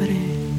hambre.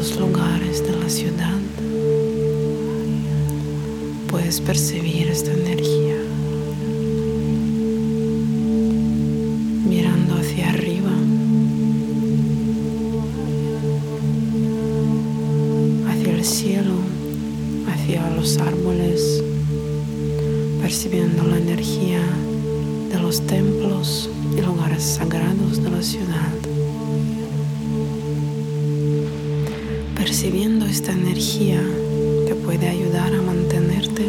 Ciertos lugares de la ciudad. Puedes percibir esta energía mirando hacia arriba. hacia el cielo, hacia los árboles, percibiendo la energía de los templos y lugares sagrados de la ciudad. Percibiendo esta energía que puede ayudar a mantenerte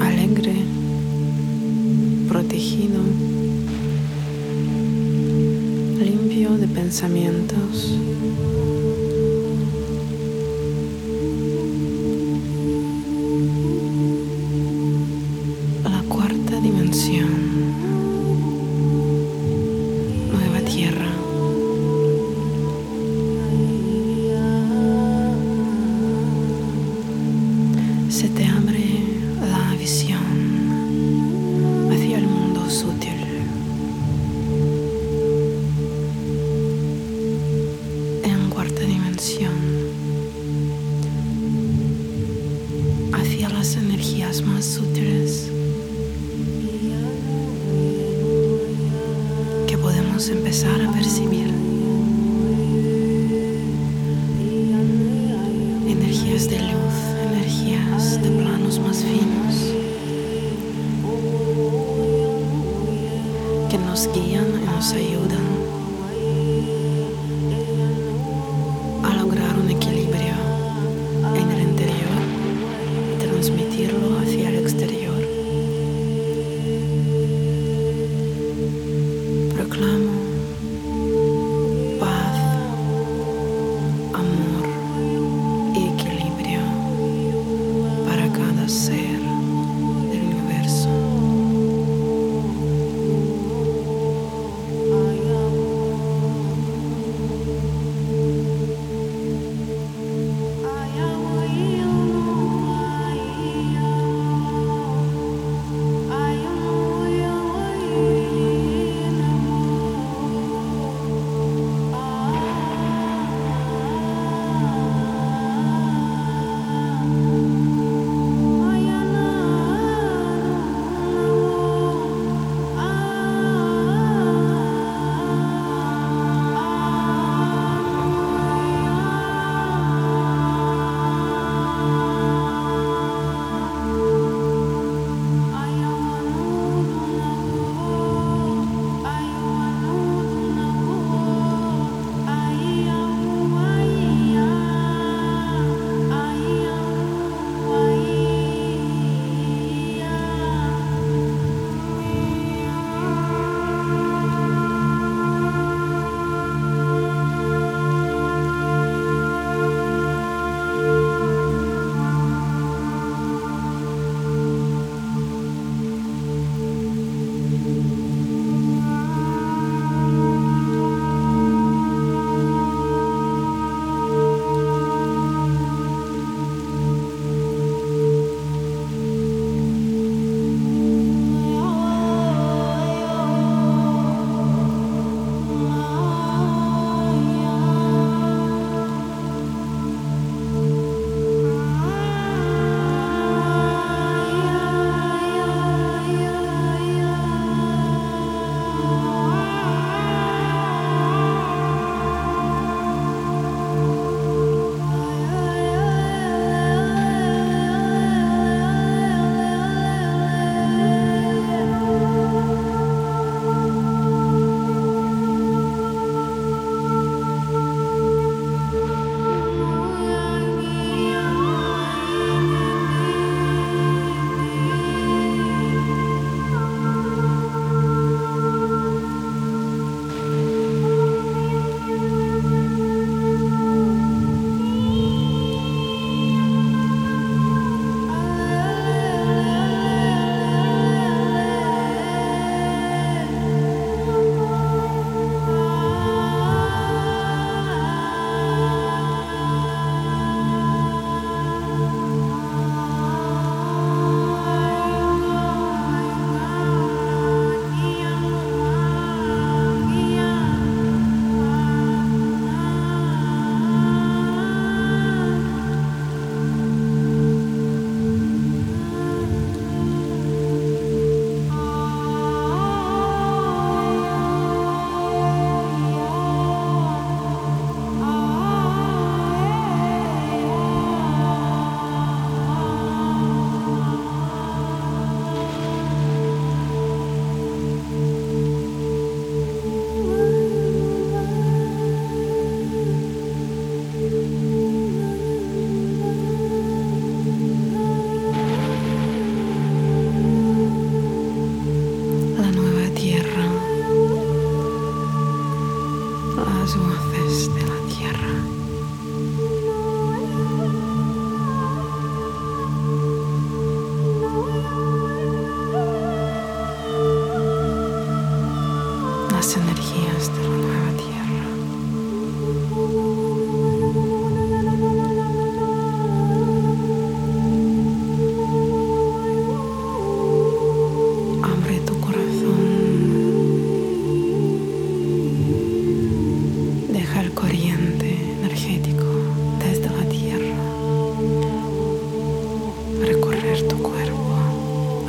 alegre, protegido, limpio de pensamientos. Energías más sutiles. que podemos empezar a percibir. Energías de luz, energías de planos más finos que nos guían y nos ayudan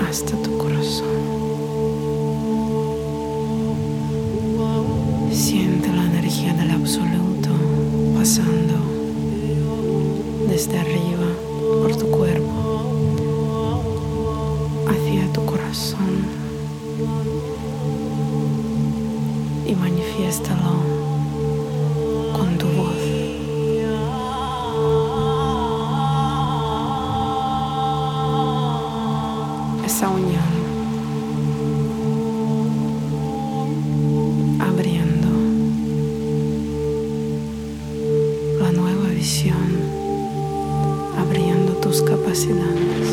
hasta tu corazón. Siente la energía del absoluto pasando desde arriba por tu cuerpo hacia tu corazón y manifiéstalo. Abriendo tus capacidades.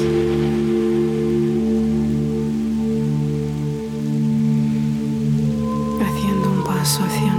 haciendo un paso hacia